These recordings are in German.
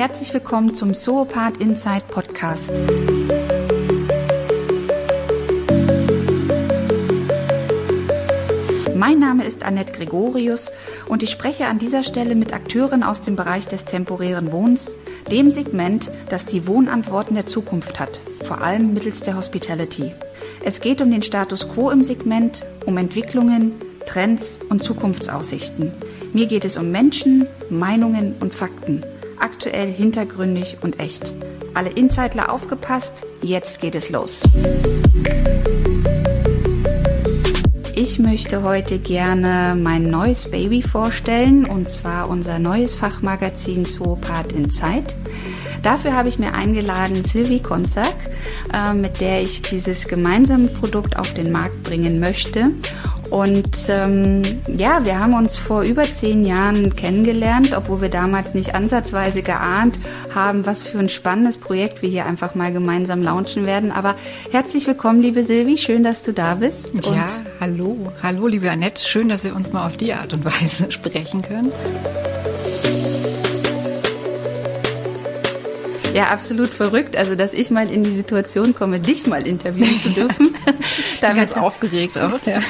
herzlich willkommen zum Zoopath Inside Podcast. Mein Name ist Annette Gregorius und ich spreche an dieser Stelle mit Akteuren aus dem Bereich des temporären Wohnens, dem Segment, das die Wohnantworten der Zukunft hat, vor allem mittels der Hospitality. Es geht um den Status quo im Segment, um Entwicklungen, Trends und Zukunftsaussichten. Mir geht es um Menschen, Meinungen und Fakten. Aktuell, hintergründig und echt. Alle Insider aufgepasst, jetzt geht es los. Ich möchte heute gerne mein neues Baby vorstellen und zwar unser neues Fachmagazin Zoopath in Zeit. Dafür habe ich mir eingeladen Sylvie Konzak, äh, mit der ich dieses gemeinsame Produkt auf den Markt bringen möchte. Und ähm, ja, wir haben uns vor über zehn Jahren kennengelernt, obwohl wir damals nicht ansatzweise geahnt haben, was für ein spannendes Projekt wir hier einfach mal gemeinsam launchen werden. Aber herzlich willkommen, liebe Silvi, schön, dass du da bist. ja, hallo, hallo, liebe Annette, schön, dass wir uns mal auf die Art und Weise sprechen können. Ja, absolut verrückt. Also, dass ich mal in die Situation komme, dich mal interviewen zu dürfen. damit aufgeregt auch. Ja.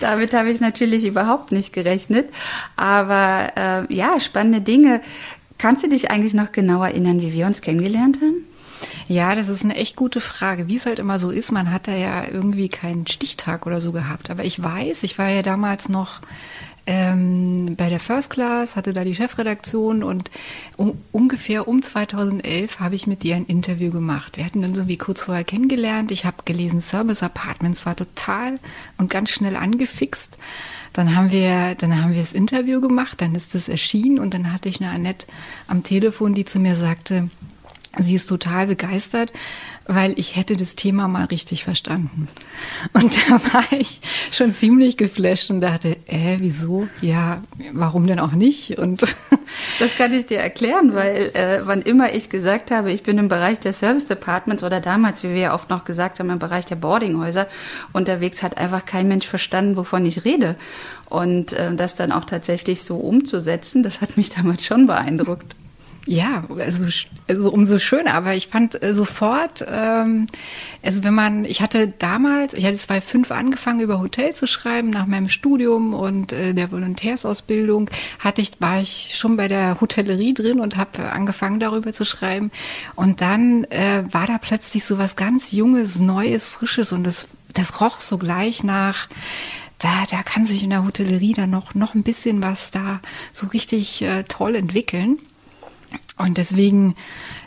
damit habe ich natürlich überhaupt nicht gerechnet. Aber äh, ja, spannende Dinge. Kannst du dich eigentlich noch genau erinnern, wie wir uns kennengelernt haben? Ja, das ist eine echt gute Frage. Wie es halt immer so ist, man hat da ja irgendwie keinen Stichtag oder so gehabt. Aber ich weiß, ich war ja damals noch ähm, bei der First Class, hatte da die Chefredaktion und um, ungefähr um 2011 habe ich mit ihr ein Interview gemacht. Wir hatten uns irgendwie kurz vorher kennengelernt. Ich habe gelesen, Service Apartments war total und ganz schnell angefixt. Dann haben wir, dann haben wir das Interview gemacht, dann ist es erschienen und dann hatte ich eine Annette am Telefon, die zu mir sagte, sie ist total begeistert, weil ich hätte das Thema mal richtig verstanden. Und da war ich schon ziemlich geflasht und dachte, äh, wieso? Ja, warum denn auch nicht? Und das kann ich dir erklären, weil äh, wann immer ich gesagt habe, ich bin im Bereich der Service Departments oder damals, wie wir ja oft noch gesagt haben, im Bereich der Boardinghäuser unterwegs, hat einfach kein Mensch verstanden, wovon ich rede. Und äh, das dann auch tatsächlich so umzusetzen, das hat mich damals schon beeindruckt. Ja, also, also umso schöner. Aber ich fand äh, sofort, ähm, also wenn man, ich hatte damals, ich hatte 2005 angefangen über Hotel zu schreiben nach meinem Studium und äh, der Volontärsausbildung hatte ich, war ich schon bei der Hotellerie drin und habe angefangen darüber zu schreiben. Und dann äh, war da plötzlich so was ganz Junges, Neues, Frisches und das, das roch so gleich nach da, da kann sich in der Hotellerie dann noch, noch ein bisschen was da so richtig äh, toll entwickeln. Und deswegen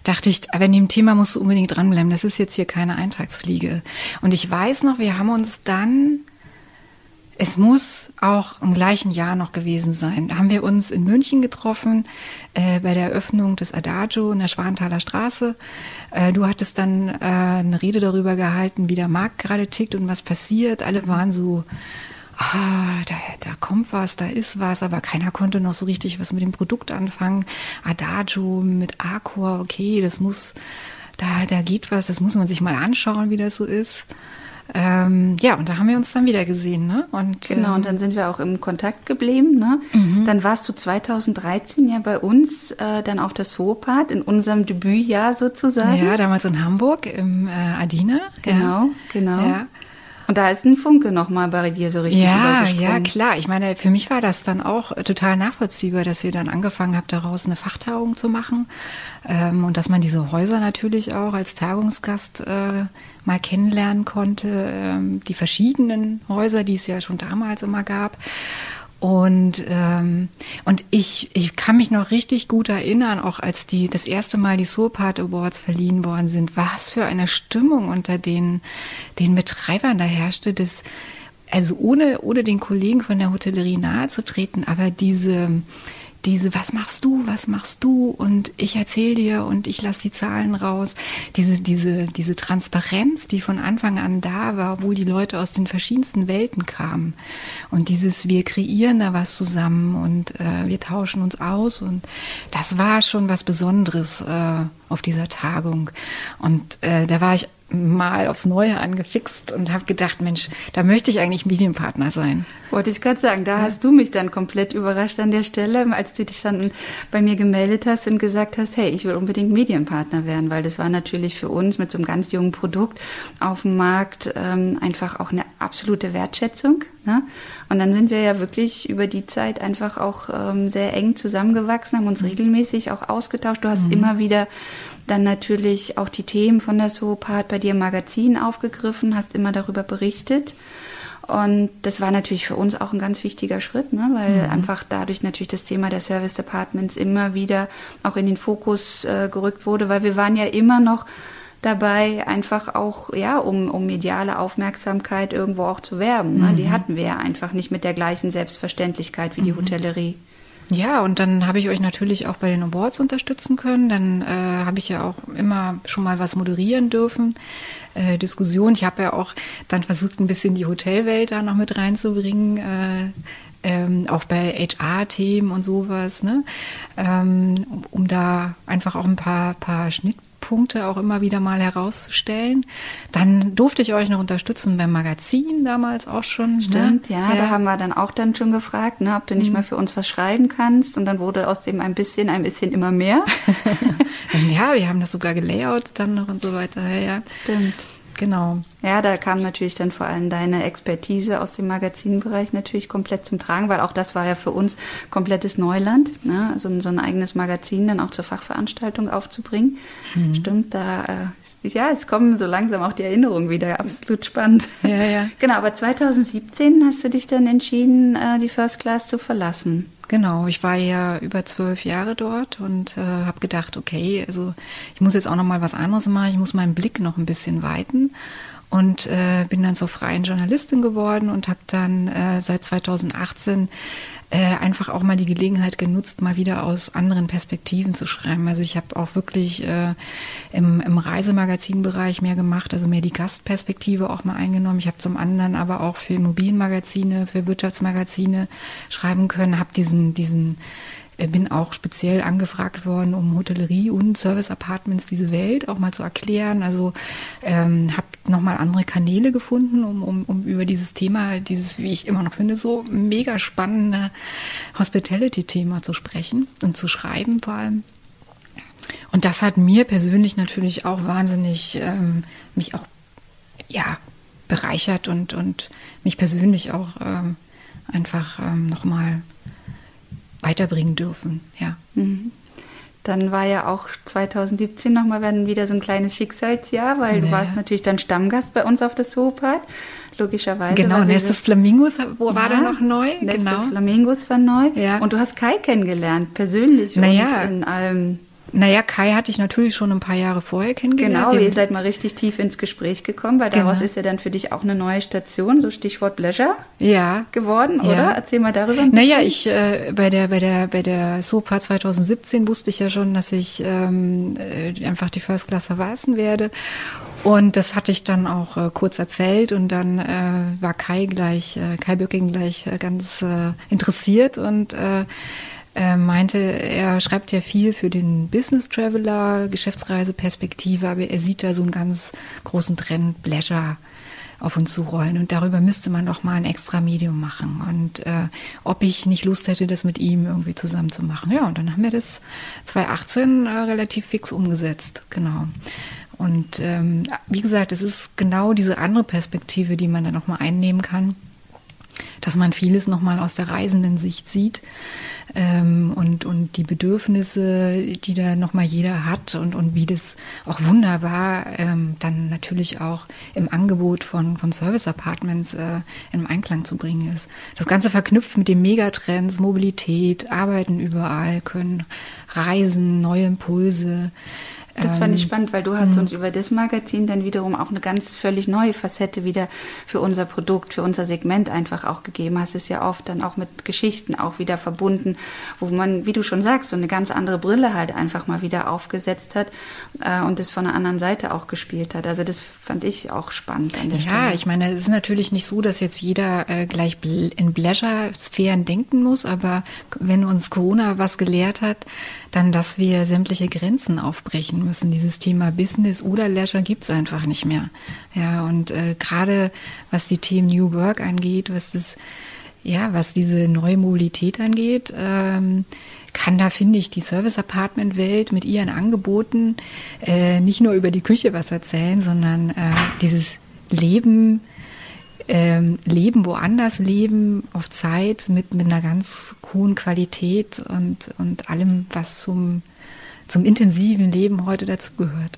dachte ich, wenn dem Thema musst du unbedingt dranbleiben. Das ist jetzt hier keine Eintagsfliege. Und ich weiß noch, wir haben uns dann, es muss auch im gleichen Jahr noch gewesen sein, da haben wir uns in München getroffen äh, bei der Eröffnung des Adagio in der Schwanthaler Straße. Äh, du hattest dann äh, eine Rede darüber gehalten, wie der Markt gerade tickt und was passiert. Alle waren so ah, da, da kommt was, da ist was, aber keiner konnte noch so richtig was mit dem Produkt anfangen. Adagio mit Arcor, okay, das muss, da, da geht was, das muss man sich mal anschauen, wie das so ist. Ähm, ja, und da haben wir uns dann wieder gesehen, ne? Und, genau, ähm, und dann sind wir auch im Kontakt geblieben, ne? Mhm. Dann warst du 2013 ja bei uns äh, dann auf der Zoopath in unserem Debütjahr sozusagen. Ja, damals in Hamburg im äh, Adina. Genau, ja. genau. Ja. Und da ist ein Funke nochmal bei dir so richtig Ja, ja, klar. Ich meine, für mich war das dann auch total nachvollziehbar, dass ihr dann angefangen habt, daraus eine Fachtagung zu machen. Ähm, und dass man diese Häuser natürlich auch als Tagungsgast äh, mal kennenlernen konnte. Ähm, die verschiedenen Häuser, die es ja schon damals immer gab. Und, ähm, und ich, ich kann mich noch richtig gut erinnern, auch als die das erste Mal die Soulpart Awards verliehen worden sind, was für eine Stimmung unter den, den Betreibern. Da herrschte, das, also ohne, ohne den Kollegen von der Hotellerie nahe zu treten, aber diese, diese, was machst du, was machst du? Und ich erzähle dir und ich lasse die Zahlen raus, diese, diese, diese Transparenz, die von Anfang an da war, obwohl die Leute aus den verschiedensten Welten kamen. Und dieses, wir kreieren da was zusammen und äh, wir tauschen uns aus. Und das war schon was Besonderes. Äh, auf dieser Tagung. Und äh, da war ich mal aufs Neue angefixt und habe gedacht, Mensch, da möchte ich eigentlich Medienpartner sein. Wollte ich gerade sagen, da ja. hast du mich dann komplett überrascht an der Stelle, als du dich dann bei mir gemeldet hast und gesagt hast, hey, ich will unbedingt Medienpartner werden, weil das war natürlich für uns mit so einem ganz jungen Produkt auf dem Markt ähm, einfach auch eine absolute Wertschätzung. Ne? Und dann sind wir ja wirklich über die Zeit einfach auch ähm, sehr eng zusammengewachsen, haben uns mhm. regelmäßig auch ausgetauscht. Du hast mhm. immer wieder dann natürlich auch die Themen von der Soapart bei dir im Magazin aufgegriffen, hast immer darüber berichtet. Und das war natürlich für uns auch ein ganz wichtiger Schritt, ne? weil mhm. einfach dadurch natürlich das Thema der Service Departments immer wieder auch in den Fokus äh, gerückt wurde, weil wir waren ja immer noch dabei, einfach auch, ja, um, um mediale Aufmerksamkeit irgendwo auch zu werben. Ne? Die mhm. hatten wir ja einfach nicht mit der gleichen Selbstverständlichkeit wie die mhm. Hotellerie. Ja, und dann habe ich euch natürlich auch bei den Awards unterstützen können. Dann äh, habe ich ja auch immer schon mal was moderieren dürfen. Äh, Diskussion. Ich habe ja auch dann versucht, ein bisschen die Hotelwelt da noch mit reinzubringen. Äh, ähm, auch bei HR-Themen und sowas, ne? Ähm, um, um da einfach auch ein paar, paar Schnitt, Punkte auch immer wieder mal herauszustellen. Dann durfte ich euch noch unterstützen beim Magazin damals auch schon. Ne? Stimmt, ne? ja, ja, da haben wir dann auch dann schon gefragt, ne, ob du nicht mhm. mal für uns was schreiben kannst. Und dann wurde aus dem ein bisschen, ein bisschen immer mehr. ja, wir haben das sogar gelayoutet dann noch und so weiter. Ja, ja. Stimmt. Genau. Ja, da kam natürlich dann vor allem deine Expertise aus dem Magazinbereich natürlich komplett zum Tragen, weil auch das war ja für uns komplettes Neuland, ne? also so ein eigenes Magazin dann auch zur Fachveranstaltung aufzubringen. Mhm. Stimmt, da äh, ja, es kommen so langsam auch die Erinnerungen wieder, absolut spannend. Ja, ja. Genau, aber 2017 hast du dich dann entschieden, äh, die First Class zu verlassen. Genau, ich war ja über zwölf Jahre dort und äh, habe gedacht, okay, also ich muss jetzt auch noch mal was anderes machen, ich muss meinen Blick noch ein bisschen weiten und äh, bin dann zur freien Journalistin geworden und habe dann äh, seit 2018 äh, einfach auch mal die Gelegenheit genutzt, mal wieder aus anderen Perspektiven zu schreiben. Also ich habe auch wirklich äh, im, im Reisemagazinbereich mehr gemacht, also mehr die Gastperspektive auch mal eingenommen. Ich habe zum anderen aber auch für Immobilienmagazine, für Wirtschaftsmagazine schreiben können, habe diesen, diesen bin auch speziell angefragt worden, um Hotellerie und Service Apartments diese Welt auch mal zu erklären. Also ähm, habe nochmal andere Kanäle gefunden, um, um, um über dieses Thema, dieses, wie ich immer noch finde, so mega spannende Hospitality-Thema zu sprechen und zu schreiben vor allem. Und das hat mir persönlich natürlich auch wahnsinnig ähm, mich auch ja bereichert und und mich persönlich auch ähm, einfach ähm, nochmal weiterbringen dürfen. Ja. Mhm. Dann war ja auch 2017 nochmal wieder so ein kleines Schicksalsjahr, weil ja. du warst natürlich dann Stammgast bei uns auf der Sopat, logischerweise. Genau, Nestes Flamingos wo ja, war da noch neu. Nestes genau. Flamingos war neu. Ja. Und du hast Kai kennengelernt, persönlich naja. und in allem. Naja, Kai hatte ich natürlich schon ein paar Jahre vorher kennengelernt. Genau, ihr seid mal richtig tief ins Gespräch gekommen, weil daraus genau. ist ja dann für dich auch eine neue Station, so Stichwort Leisure, ja. geworden, oder? Ja. Erzähl mal darüber ein bisschen. Naja, ich äh, bei der bei der bei der SOPA 2017 wusste ich ja schon, dass ich ähm, äh, einfach die First Class verweisen werde. Und das hatte ich dann auch äh, kurz erzählt und dann äh, war Kai gleich, äh, Kai Böcking gleich äh, ganz äh, interessiert und äh, er meinte, er schreibt ja viel für den Business Traveler, Geschäftsreiseperspektive, aber er sieht da so einen ganz großen Trend, Pleasure auf uns zurollen. Und darüber müsste man doch mal ein extra Medium machen. Und äh, ob ich nicht Lust hätte, das mit ihm irgendwie zusammen zu machen. Ja, und dann haben wir das 2018 äh, relativ fix umgesetzt. Genau. Und ähm, wie gesagt, es ist genau diese andere Perspektive, die man da nochmal einnehmen kann dass man vieles nochmal aus der reisenden Sicht sieht ähm, und, und die Bedürfnisse, die da nochmal jeder hat und, und wie das auch wunderbar ähm, dann natürlich auch im Angebot von, von Service Apartments äh, in Einklang zu bringen ist. Das Ganze verknüpft mit den Megatrends, Mobilität, Arbeiten überall, können reisen, neue Impulse. Das fand ich ähm, spannend, weil du hast mhm. uns über das Magazin dann wiederum auch eine ganz völlig neue Facette wieder für unser Produkt, für unser Segment einfach auch gegeben. Hast es ja oft dann auch mit Geschichten auch wieder verbunden, wo man, wie du schon sagst, so eine ganz andere Brille halt einfach mal wieder aufgesetzt hat äh, und es von einer anderen Seite auch gespielt hat. Also das fand ich auch spannend an der ja, Stelle. ich meine, es ist natürlich nicht so, dass jetzt jeder äh, gleich in Pleasure-Sphären denken muss, aber wenn uns Corona was gelehrt hat, dann, dass wir sämtliche Grenzen aufbrechen müssen. Dieses Thema Business oder Leisure gibt's einfach nicht mehr. Ja, und äh, gerade was die Themen New Work angeht, was das, ja, was diese neue Mobilität angeht, ähm, kann da, finde ich, die Service-Apartment-Welt mit ihren Angeboten äh, nicht nur über die Küche was erzählen, sondern äh, dieses Leben, ähm, Leben woanders leben, auf Zeit, mit, mit einer ganz hohen Qualität und, und allem, was zum, zum intensiven Leben heute dazu gehört.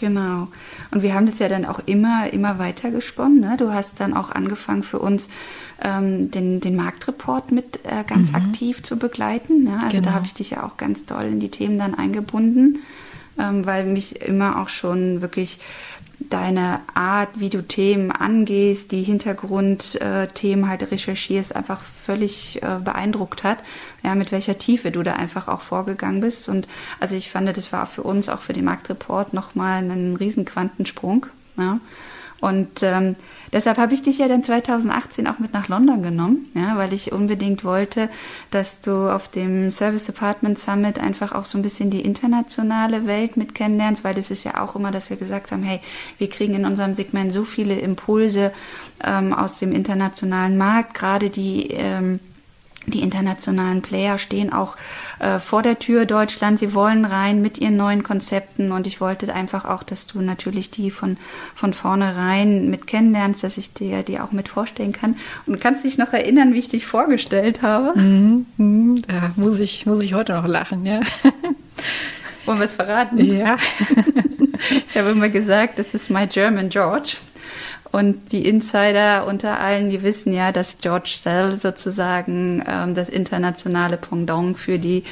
Genau. Und wir haben das ja dann auch immer, immer weiter gesponnen. Ne? Du hast dann auch angefangen für uns ähm, den, den Marktreport mit äh, ganz mhm. aktiv zu begleiten. Ne? Also genau. da habe ich dich ja auch ganz doll in die Themen dann eingebunden, ähm, weil mich immer auch schon wirklich deine Art, wie du Themen angehst, die Hintergrundthemen halt recherchierst, einfach völlig äh, beeindruckt hat. Ja, mit welcher Tiefe du da einfach auch vorgegangen bist. Und also ich fand, das war für uns, auch für den Marktreport, nochmal ein riesen Quantensprung. Ja. Und ähm, deshalb habe ich dich ja dann 2018 auch mit nach London genommen, ja, weil ich unbedingt wollte, dass du auf dem Service Department Summit einfach auch so ein bisschen die internationale Welt mit kennenlernst, weil das ist ja auch immer, dass wir gesagt haben, hey, wir kriegen in unserem Segment so viele Impulse ähm, aus dem internationalen Markt, gerade die ähm, die internationalen Player stehen auch äh, vor der Tür Deutschland. Sie wollen rein mit ihren neuen Konzepten und ich wollte einfach auch, dass du natürlich die von, von vornherein mit kennenlernst, dass ich dir die auch mit vorstellen kann. Und kannst dich noch erinnern, wie ich dich vorgestellt habe? Mhm, mhm. da muss ich, muss ich heute noch lachen, ja. Wollen wir es verraten? Ja. ich habe immer gesagt, das ist my German George. Und die Insider unter allen, die wissen ja, dass George Sell sozusagen ähm, das internationale Pendant für die,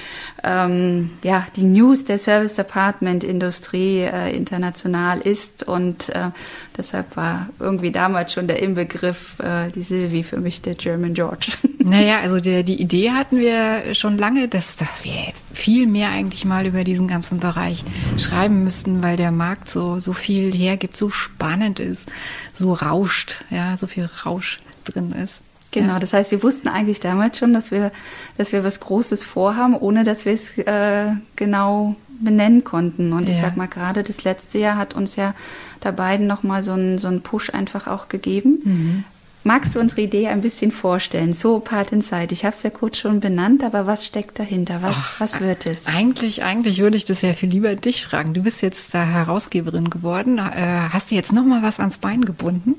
ähm, ja, die News der Service Department Industrie äh, international ist. Und äh, deshalb war irgendwie damals schon der Inbegriff, äh, die Sylvie für mich der German George. Naja, also der, die Idee hatten wir schon lange, dass, dass wir jetzt viel mehr eigentlich mal über diesen ganzen Bereich schreiben müssten, weil der Markt so, so viel hergibt, so spannend ist, so rauscht, ja, so viel Rausch drin ist. Genau, das heißt, wir wussten eigentlich damals schon, dass wir, dass wir was Großes vorhaben, ohne dass wir es äh, genau benennen konnten. Und ja. ich sag mal, gerade das letzte Jahr hat uns ja da beiden nochmal so einen so einen Push einfach auch gegeben. Mhm. Magst du unsere Idee ein bisschen vorstellen? So Part Inside. Ich habe es ja kurz schon benannt, aber was steckt dahinter? Was, Ach, was wird es? Eigentlich, eigentlich würde ich das ja viel lieber dich fragen. Du bist jetzt da Herausgeberin geworden, äh, hast dir jetzt noch mal was ans Bein gebunden.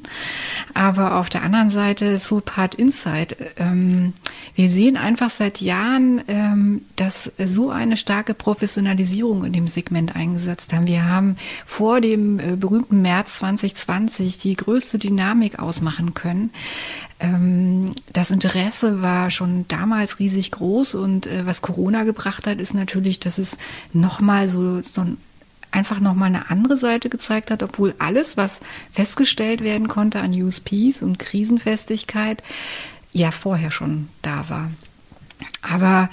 Aber auf der anderen Seite so Part Inside. Ähm, wir sehen einfach seit Jahren, ähm, dass so eine starke Professionalisierung in dem Segment eingesetzt haben. Wir haben vor dem äh, berühmten März 2020 die größte Dynamik ausmachen können das Interesse war schon damals riesig groß und äh, was Corona gebracht hat, ist natürlich, dass es nochmal so, so einfach nochmal eine andere Seite gezeigt hat, obwohl alles, was festgestellt werden konnte an USPs und Krisenfestigkeit, ja vorher schon da war. Aber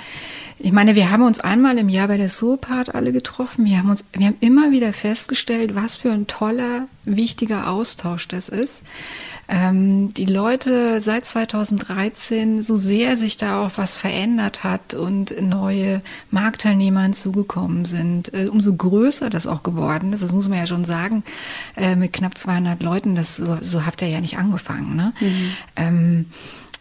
ich meine, wir haben uns einmal im Jahr bei der Soapart alle getroffen. Wir haben uns, wir haben immer wieder festgestellt, was für ein toller, wichtiger Austausch das ist. Ähm, die Leute seit 2013, so sehr sich da auch was verändert hat und neue Marktteilnehmer hinzugekommen sind, äh, umso größer das auch geworden ist. Das muss man ja schon sagen, äh, mit knapp 200 Leuten. Das so, so habt ihr ja nicht angefangen. Ne? Mhm. Ähm,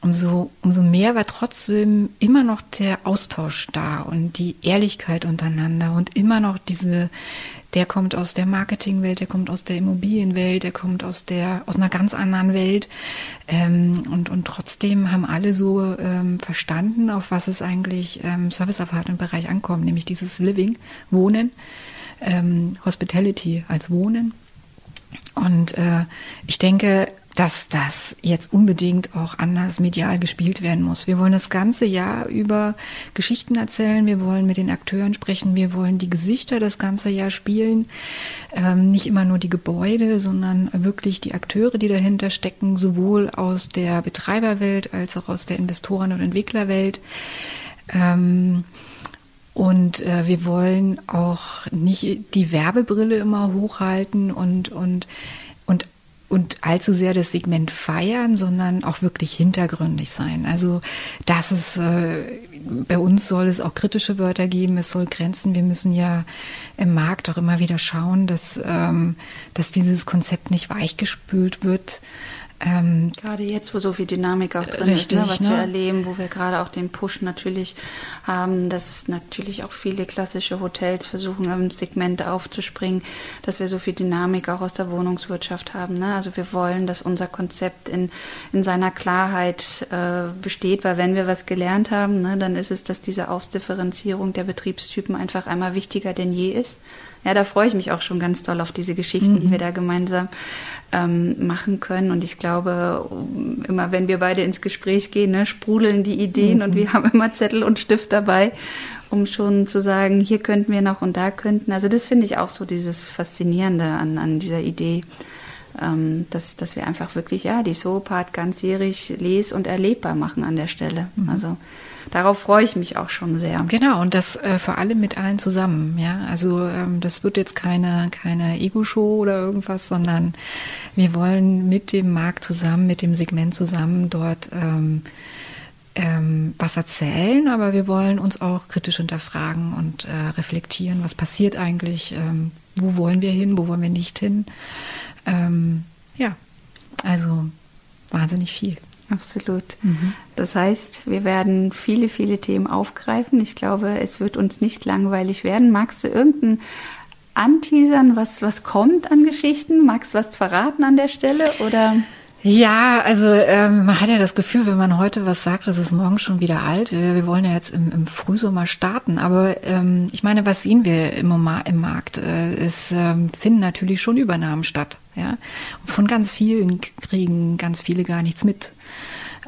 umso, umso mehr war trotzdem immer noch der Austausch da und die Ehrlichkeit untereinander und immer noch diese, der kommt aus der Marketingwelt, der kommt aus der Immobilienwelt, der kommt aus der, aus einer ganz anderen Welt. Ähm, und, und trotzdem haben alle so ähm, verstanden, auf was es eigentlich im Service Apartment Bereich ankommt, nämlich dieses Living, Wohnen, ähm, Hospitality als Wohnen. Und äh, ich denke, dass das jetzt unbedingt auch anders medial gespielt werden muss. Wir wollen das ganze Jahr über Geschichten erzählen, wir wollen mit den Akteuren sprechen, wir wollen die Gesichter das ganze Jahr spielen, ähm, nicht immer nur die Gebäude, sondern wirklich die Akteure, die dahinter stecken, sowohl aus der Betreiberwelt als auch aus der Investoren- und Entwicklerwelt. Ähm, und äh, wir wollen auch nicht die Werbebrille immer hochhalten und, und, und allzu sehr das Segment feiern, sondern auch wirklich hintergründig sein. Also das ist äh, bei uns soll es auch kritische Wörter geben, es soll Grenzen. Wir müssen ja im Markt auch immer wieder schauen, dass, ähm, dass dieses Konzept nicht weichgespült wird. Ähm, gerade jetzt, wo so viel Dynamik auch drin richtig, ist, ne, was ne? wir erleben, wo wir gerade auch den Push natürlich haben, dass natürlich auch viele klassische Hotels versuchen, im Segment aufzuspringen, dass wir so viel Dynamik auch aus der Wohnungswirtschaft haben. Ne? Also wir wollen, dass unser Konzept in, in seiner Klarheit äh, besteht, weil wenn wir was gelernt haben, ne, dann ist es, dass diese Ausdifferenzierung der Betriebstypen einfach einmal wichtiger denn je ist. Ja, da freue ich mich auch schon ganz doll auf diese Geschichten, mhm. die wir da gemeinsam ähm, machen können. Und ich glaube, immer wenn wir beide ins Gespräch gehen, ne, sprudeln die Ideen mhm. und wir haben immer Zettel und Stift dabei, um schon zu sagen, hier könnten wir noch und da könnten. Also das finde ich auch so dieses Faszinierende an, an dieser Idee. Ähm, dass, dass wir einfach wirklich ja die Soap-Part ganzjährig les- und erlebbar machen an der Stelle. Mhm. Also darauf freue ich mich auch schon sehr. Genau, und das äh, vor allem mit allen zusammen. Ja, also ähm, das wird jetzt keine, keine Ego-Show oder irgendwas, sondern wir wollen mit dem Markt zusammen, mit dem Segment zusammen dort ähm, ähm, was erzählen, aber wir wollen uns auch kritisch hinterfragen und äh, reflektieren, was passiert eigentlich, ähm, wo wollen wir hin, wo wollen wir nicht hin. Ähm, ja, also wahnsinnig viel. Absolut. Mhm. Das heißt, wir werden viele, viele Themen aufgreifen. Ich glaube, es wird uns nicht langweilig werden. Magst du irgendeinen anteasern, was, was kommt an Geschichten? Magst du was verraten an der Stelle oder? Ja, also ähm, man hat ja das Gefühl, wenn man heute was sagt, das ist morgen schon wieder alt. Wir, wir wollen ja jetzt im, im Frühsommer starten, aber ähm, ich meine, was sehen wir im, im Markt? Äh, es ähm, finden natürlich schon Übernahmen statt. Ja, und von ganz vielen kriegen ganz viele gar nichts mit.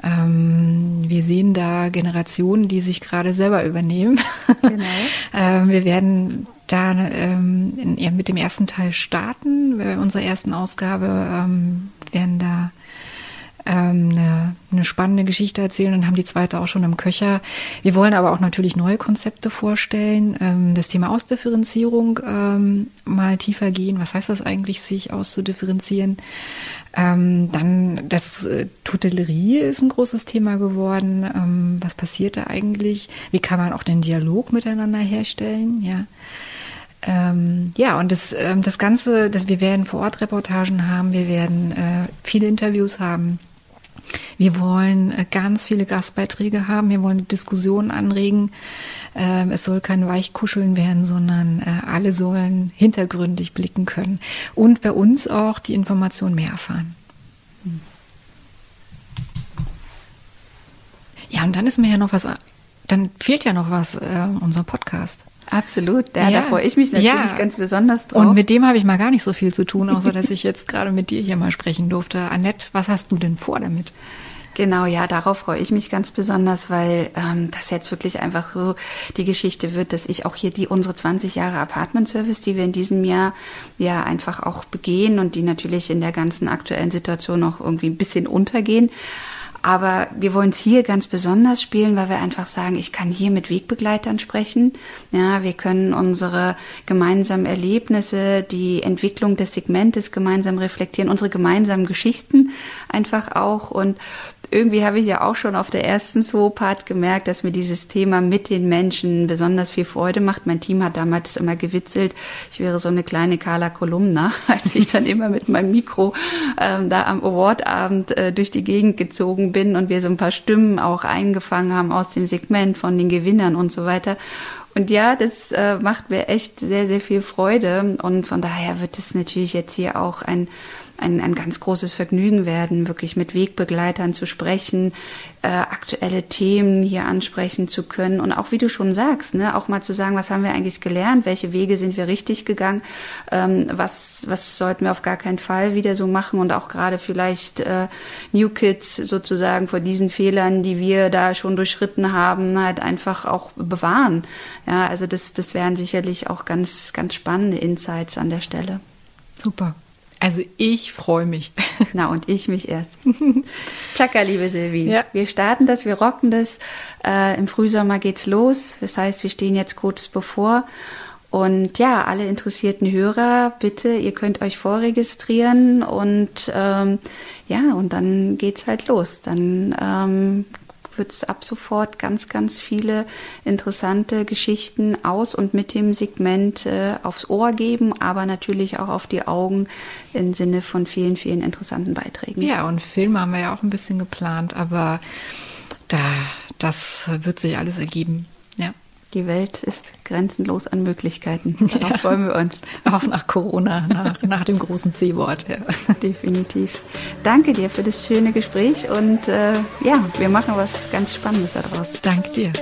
Ähm, wir sehen da Generationen, die sich gerade selber übernehmen. Genau. ähm, wir werden da ähm, mit dem ersten Teil starten. Bei unserer ersten Ausgabe ähm, werden da ähm, eine, eine spannende Geschichte erzählen und haben die zweite auch schon im Köcher. Wir wollen aber auch natürlich neue Konzepte vorstellen, ähm, das Thema Ausdifferenzierung ähm, mal tiefer gehen. Was heißt das eigentlich, sich auszudifferenzieren? Dann das äh, Tutellerie ist ein großes Thema geworden. Was passiert da eigentlich? Wie kann man auch den Dialog miteinander herstellen? Ja. Ähm, ja, und das, ähm, das Ganze, das, wir werden vor Ort Reportagen haben, wir werden äh, viele Interviews haben. Wir wollen äh, ganz viele Gastbeiträge haben, wir wollen Diskussionen anregen. Ähm, es soll kein Weichkuscheln werden, sondern äh, alle sollen hintergründig blicken können und bei uns auch die Information mehr erfahren. Ja, und dann ist mir ja noch was, dann fehlt ja noch was, äh, unser Podcast. Absolut, ja, ja. da freue ich mich natürlich ja. ganz besonders drauf. Und mit dem habe ich mal gar nicht so viel zu tun, außer dass ich jetzt gerade mit dir hier mal sprechen durfte. Annette, was hast du denn vor damit? Genau, ja, darauf freue ich mich ganz besonders, weil ähm, das jetzt wirklich einfach so die Geschichte wird, dass ich auch hier die unsere 20 Jahre Apartment Service, die wir in diesem Jahr ja einfach auch begehen und die natürlich in der ganzen aktuellen Situation auch irgendwie ein bisschen untergehen, aber wir wollen es hier ganz besonders spielen, weil wir einfach sagen, ich kann hier mit Wegbegleitern sprechen. Ja, wir können unsere gemeinsamen Erlebnisse, die Entwicklung des Segmentes gemeinsam reflektieren, unsere gemeinsamen Geschichten einfach auch und irgendwie habe ich ja auch schon auf der ersten Zoo-Part gemerkt, dass mir dieses Thema mit den Menschen besonders viel Freude macht. Mein Team hat damals immer gewitzelt, ich wäre so eine kleine Carla Kolumna, als ich dann immer mit meinem Mikro ähm, da am Awardabend äh, durch die Gegend gezogen bin und wir so ein paar Stimmen auch eingefangen haben aus dem Segment von den Gewinnern und so weiter. Und ja, das äh, macht mir echt sehr, sehr viel Freude. Und von daher wird es natürlich jetzt hier auch ein ein, ein ganz großes Vergnügen werden, wirklich mit Wegbegleitern zu sprechen, äh, aktuelle Themen hier ansprechen zu können und auch, wie du schon sagst, ne, auch mal zu sagen, was haben wir eigentlich gelernt, welche Wege sind wir richtig gegangen, ähm, was, was sollten wir auf gar keinen Fall wieder so machen und auch gerade vielleicht äh, New Kids sozusagen vor diesen Fehlern, die wir da schon durchschritten haben, halt einfach auch bewahren. Ja, also das, das wären sicherlich auch ganz, ganz spannende Insights an der Stelle. Super. Also ich freue mich. Na und ich mich erst. Tschakka, liebe Silvi. Ja. Wir starten das, wir rocken das. Äh, Im Frühsommer geht's los. Das heißt, wir stehen jetzt kurz bevor. Und ja, alle interessierten Hörer, bitte, ihr könnt euch vorregistrieren und ähm, ja, und dann geht's halt los. Dann ähm, wird es ab sofort ganz, ganz viele interessante Geschichten aus und mit dem Segment äh, aufs Ohr geben, aber natürlich auch auf die Augen im Sinne von vielen, vielen interessanten Beiträgen. Ja, und Filme haben wir ja auch ein bisschen geplant, aber da, das wird sich alles ergeben. Die Welt ist grenzenlos an Möglichkeiten. Darauf ja. freuen wir uns. Auch nach Corona, nach, nach dem großen C-Wort. Ja. Definitiv. Danke dir für das schöne Gespräch und äh, ja, wir machen was ganz Spannendes daraus. Danke dir.